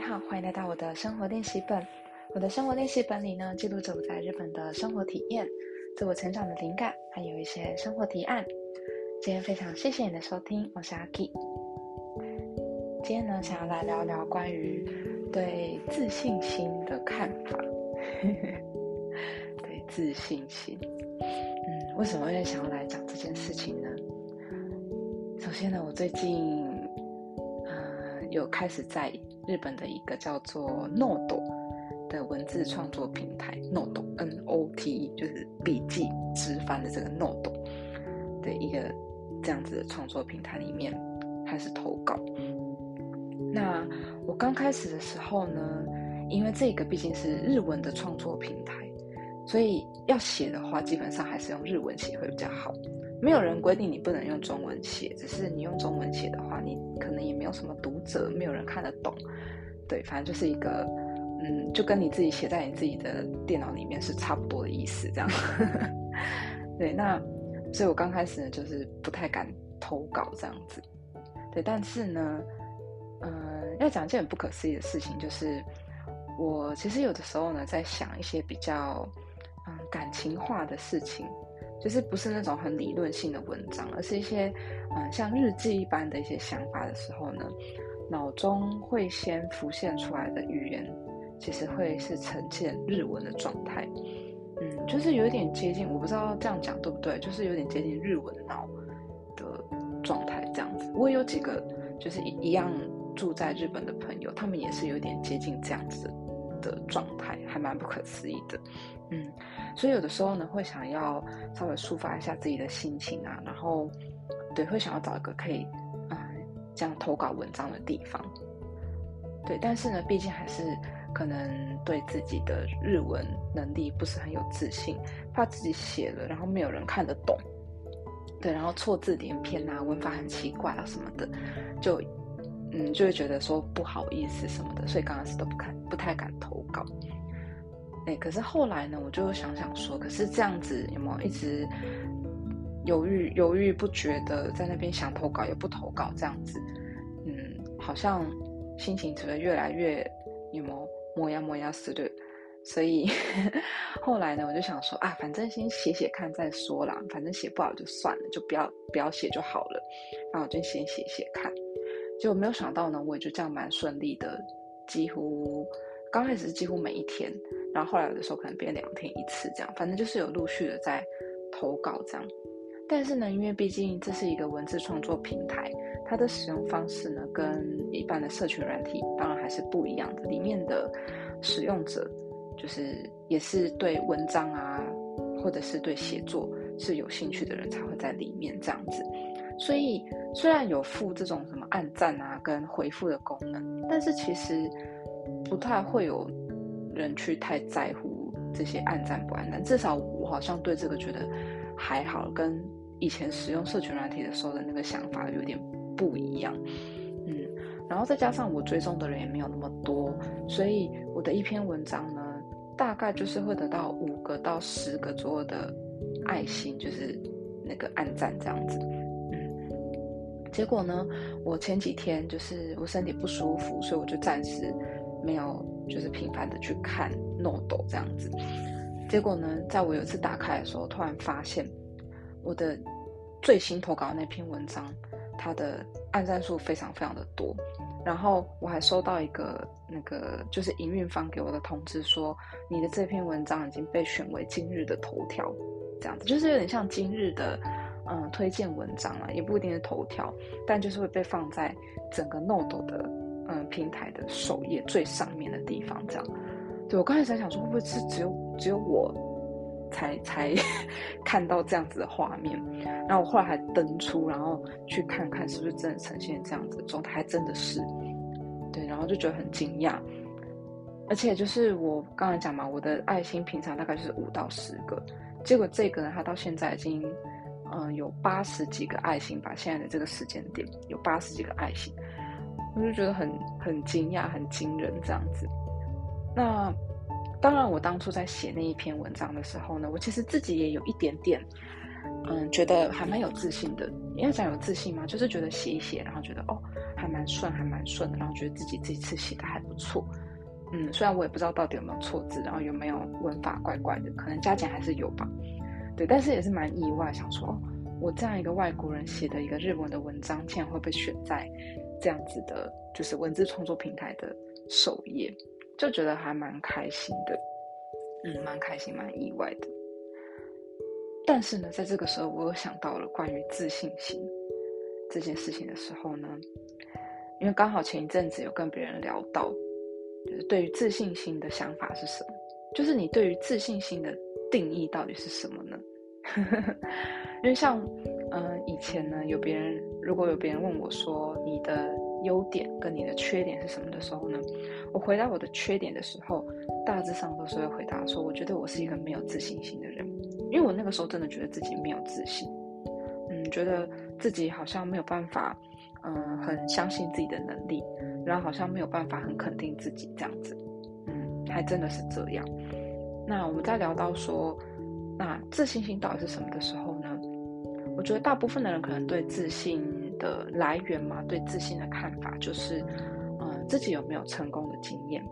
好，欢迎来到我的生活练习本。我的生活练习本里呢，记录着我在日本的生活体验、自我成长的灵感，还有一些生活提案。今天非常谢谢你的收听，我是阿 K。今天呢，想要来聊聊关于对自信心的看法。对自信心，嗯，为什么会想要来讲这件事情呢？首先呢，我最近，呃，有开始在日本的一个叫做 Note 的文字创作平台，Note N O T E，就是笔记直翻的这个 Note 的一个这样子的创作平台里面开始投稿。那我刚开始的时候呢，因为这个毕竟是日文的创作平台，所以要写的话，基本上还是用日文写会比较好。没有人规定你不能用中文写，只是你用中文写的话，你可能也没有什么读者，没有人看得懂。对，反正就是一个，嗯，就跟你自己写在你自己的电脑里面是差不多的意思，这样。对，那所以我刚开始呢，就是不太敢投稿这样子。对，但是呢，嗯，要讲一件很不可思议的事情，就是我其实有的时候呢，在想一些比较嗯感情化的事情。就是不是那种很理论性的文章，而是一些嗯像日记一般的一些想法的时候呢，脑中会先浮现出来的语言，其实会是呈现日文的状态，嗯，就是有点接近，我不知道这样讲对不对，就是有点接近日文脑的状态这样子。我有几个就是一一样住在日本的朋友，他们也是有点接近这样子的状态，还蛮不可思议的。嗯，所以有的时候呢，会想要稍微抒发一下自己的心情啊，然后，对，会想要找一个可以，嗯，这样投稿文章的地方，对，但是呢，毕竟还是可能对自己的日文能力不是很有自信，怕自己写了，然后没有人看得懂，对，然后错字连篇啊，文法很奇怪啊什么的，就，嗯，就会觉得说不好意思什么的，所以刚开始都不敢，不太敢投稿。哎，可是后来呢，我就想想说，可是这样子有没有一直犹豫犹豫不决的在那边想投稿也不投稿这样子，嗯，好像心情只会越来越有没有磨牙磨牙死的，所以 后来呢，我就想说啊，反正先写写看再说啦，反正写不好就算了，就不要不要写就好了，那我就先写写看，结果没有想到呢，我也就这样蛮顺利的，几乎刚开始是几乎每一天。然后后来有的时候可能变两天一次这样，反正就是有陆续的在投稿这样。但是呢，因为毕竟这是一个文字创作平台，它的使用方式呢跟一般的社群软体当然还是不一样的。里面的使用者就是也是对文章啊，或者是对写作是有兴趣的人才会在里面这样子。所以虽然有附这种什么按赞啊跟回复的功能，但是其实不太会有。人去太在乎这些暗赞不暗赞，至少我好像对这个觉得还好，跟以前使用社群软体的时候的那个想法有点不一样。嗯，然后再加上我追踪的人也没有那么多，所以我的一篇文章呢，大概就是会得到五个到十个左右的爱心，就是那个暗赞这样子。嗯，结果呢，我前几天就是我身体不舒服，所以我就暂时没有。就是频繁的去看 Note 这样子，结果呢，在我有一次打开的时候，突然发现我的最新投稿那篇文章，它的按赞数非常非常的多，然后我还收到一个那个就是营运方给我的通知，说你的这篇文章已经被选为今日的头条，这样子就是有点像今日的嗯推荐文章了，也不一定是头条，但就是会被放在整个 Note 的。嗯，平台的首页最上面的地方，这样。对我刚才在想说，会不会是只有只有我才才 看到这样子的画面？然后我后来还登出，然后去看看是不是真的呈现这样子的状态，还真的是。对，然后就觉得很惊讶。而且就是我刚才讲嘛，我的爱心平常大概就是五到十个，结果这个呢，他到现在已经嗯有八十几个爱心吧。现在的这个时间点有八十几个爱心。我就觉得很很惊讶，很惊人这样子。那当然，我当初在写那一篇文章的时候呢，我其实自己也有一点点，嗯，觉得还蛮有自信的。应该讲有自信吗？就是觉得写一写，然后觉得哦，还蛮顺，还蛮顺的，然后觉得自己这次写的还不错。嗯，虽然我也不知道到底有没有错字，然后有没有文法怪怪的，可能加减还是有吧。对，但是也是蛮意外，想说哦，我这样一个外国人写的一个日文的文章，竟然会被选在这样子的，就是文字创作平台的首页，就觉得还蛮开心的。嗯，蛮开心，蛮意外的。但是呢，在这个时候，我又想到了关于自信心这件事情的时候呢，因为刚好前一阵子有跟别人聊到，就是对于自信心的想法是什么？就是你对于自信心的定义到底是什么呢？因为像，嗯，以前呢，有别人如果有别人问我说你的优点跟你的缺点是什么的时候呢，我回答我的缺点的时候，大致上都是会回答说，我觉得我是一个没有自信心的人。因为我那个时候真的觉得自己没有自信，嗯，觉得自己好像没有办法，嗯，很相信自己的能力，然后好像没有办法很肯定自己这样子，嗯，还真的是这样。那我们在聊到说，那自信心到底是什么的时候呢？我觉得大部分的人可能对自信的来源嘛，对自信的看法就是，嗯，自己有没有成功的经验？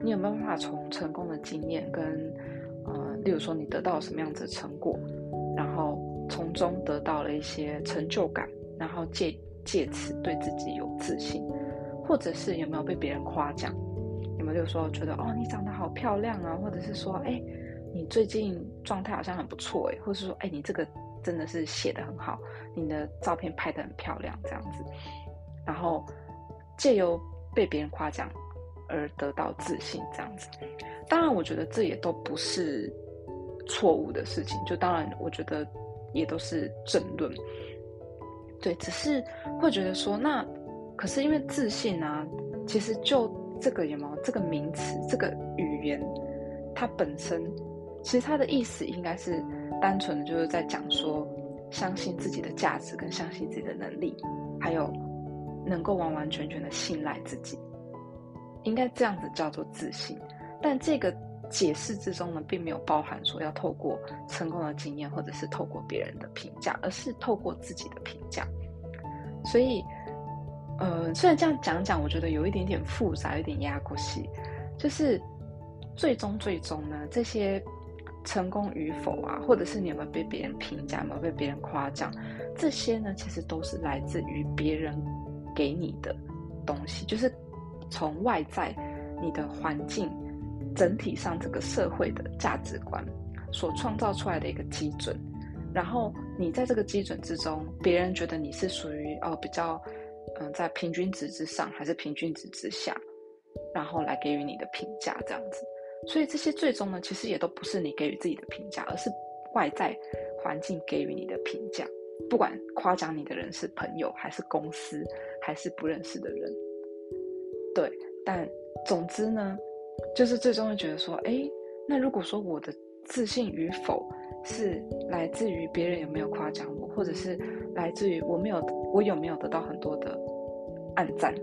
你有没有办法从成功的经验跟呃，例如说你得到什么样子的成果，然后从中得到了一些成就感，然后借借此对自己有自信，或者是有没有被别人夸奖？有没有就说觉得哦你长得好漂亮啊，或者是说哎你最近状态好像很不错哎，或者是说哎你这个真的是写的很好，你的照片拍的很漂亮这样子，然后借由被别人夸奖。而得到自信，这样子，当然，我觉得这也都不是错误的事情。就当然，我觉得也都是正论。对，只是会觉得说，那可是因为自信啊，其实就这个有没有这个名词，这个语言，它本身其实它的意思应该是单纯的就是在讲说，相信自己的价值，跟相信自己的能力，还有能够完完全全的信赖自己。应该这样子叫做自信，但这个解释之中呢，并没有包含说要透过成功的经验，或者是透过别人的评价，而是透过自己的评价。所以，呃，虽然这样讲讲，我觉得有一点点复杂，有点压过戏。就是最终最终呢，这些成功与否啊，或者是你有没有被别人评价，有没有被别人夸奖，这些呢，其实都是来自于别人给你的东西，就是。从外在，你的环境整体上这个社会的价值观所创造出来的一个基准，然后你在这个基准之中，别人觉得你是属于哦比较嗯在平均值之上还是平均值之下，然后来给予你的评价这样子。所以这些最终呢，其实也都不是你给予自己的评价，而是外在环境给予你的评价。不管夸奖你的人是朋友还是公司还是不认识的人。对，但总之呢，就是最终会觉得说，哎，那如果说我的自信与否是来自于别人有没有夸奖我，或者是来自于我没有我有没有得到很多的暗赞，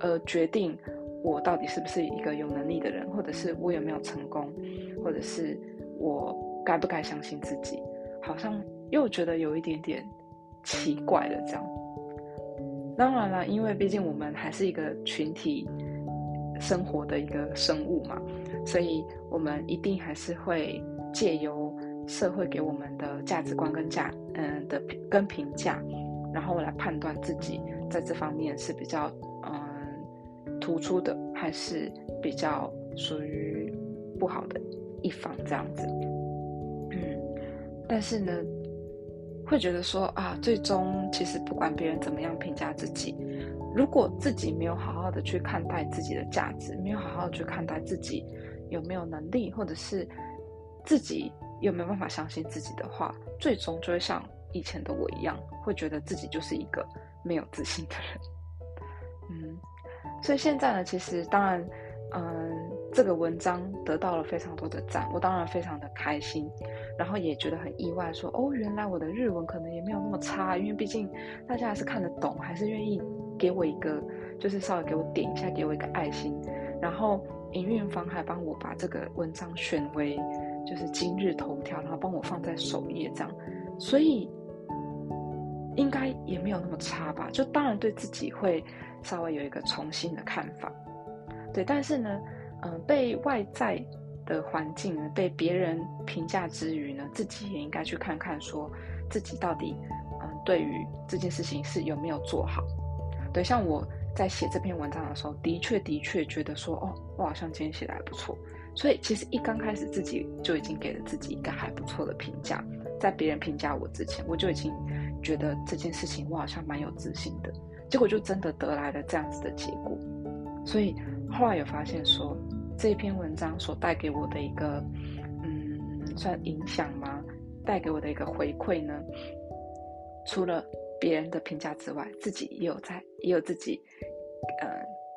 而决定我到底是不是一个有能力的人，或者是我有没有成功，或者是我该不该相信自己，好像又觉得有一点点奇怪了，这样。当然了，因为毕竟我们还是一个群体生活的一个生物嘛，所以我们一定还是会借由社会给我们的价值观跟价嗯的跟评价，然后来判断自己在这方面是比较嗯突出的，还是比较属于不好的一方这样子。嗯，但是呢。会觉得说啊，最终其实不管别人怎么样评价自己，如果自己没有好好的去看待自己的价值，没有好好的去看待自己有没有能力，或者是自己有没有办法相信自己的话，最终就会像以前的我一样，会觉得自己就是一个没有自信的人。嗯，所以现在呢，其实当然，嗯，这个文章得到了非常多的赞，我当然非常的开心。然后也觉得很意外，说哦，原来我的日文可能也没有那么差，因为毕竟大家还是看得懂，还是愿意给我一个，就是稍微给我点一下，给我一个爱心。然后营运方还帮我把这个文章选为就是今日头条，然后帮我放在首页这样。所以应该也没有那么差吧。就当然对自己会稍微有一个重新的看法，对。但是呢，嗯，被外在的环境，被别人评价之余呢，自己也应该去看看，说自己到底嗯，对于这件事情是有没有做好。对，像我在写这篇文章的时候，的确的确觉得说，哦，我好像今天写的还不错。所以其实一刚开始自己就已经给了自己一个还不错的评价，在别人评价我之前，我就已经觉得这件事情我好像蛮有自信的。结果就真的得来了这样子的结果。所以后来有发现说，这篇文章所带给我的一个，嗯，算影响吗？带给我的一个回馈呢？除了别人的评价之外，自己也有在，也有自己，呃，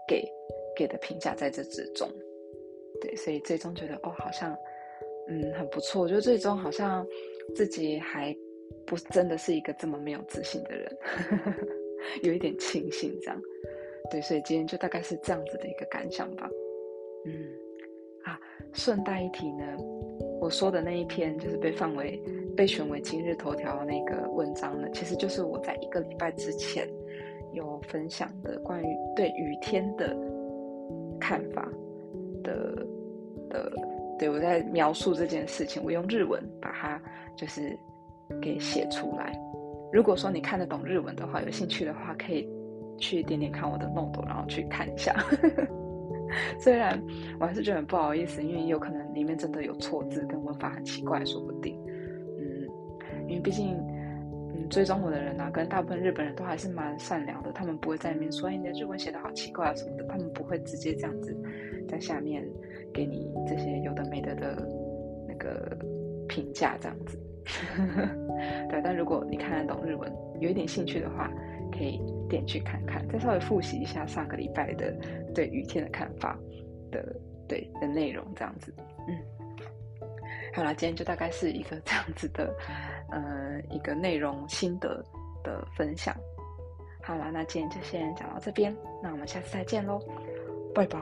给给的评价在这之中。对，所以最终觉得哦，好像，嗯，很不错。我觉得最终好像自己还不真的是一个这么没有自信的人，有一点庆幸这样。对，所以今天就大概是这样子的一个感想吧。嗯，啊，顺带一提呢，我说的那一篇就是被放为被选为今日头条那个文章呢，其实就是我在一个礼拜之前有分享的关于对雨天的看法。的的，对我在描述这件事情，我用日文把它就是给写出来。如果说你看得懂日文的话，有兴趣的话，可以去点点看我的 note，然后去看一下。虽然我还是觉得很不好意思，因为有可能里面真的有错字跟文法很奇怪，说不定。嗯，因为毕竟。嗯追踪我的人啊，跟大部分日本人都还是蛮善良的，他们不会在里面说你的日文写的好奇怪啊什么的，他们不会直接这样子在下面给你这些有的没的的那个评价这样子。对，但如果你看得懂日文，有一点兴趣的话，可以点去看看，再稍微复习一下上个礼拜的对雨天的看法的对的内容这样子。嗯，好了，今天就大概是一个这样子的。呃，一个内容心得的分享。好了，那今天就先讲到这边，那我们下次再见喽，拜拜。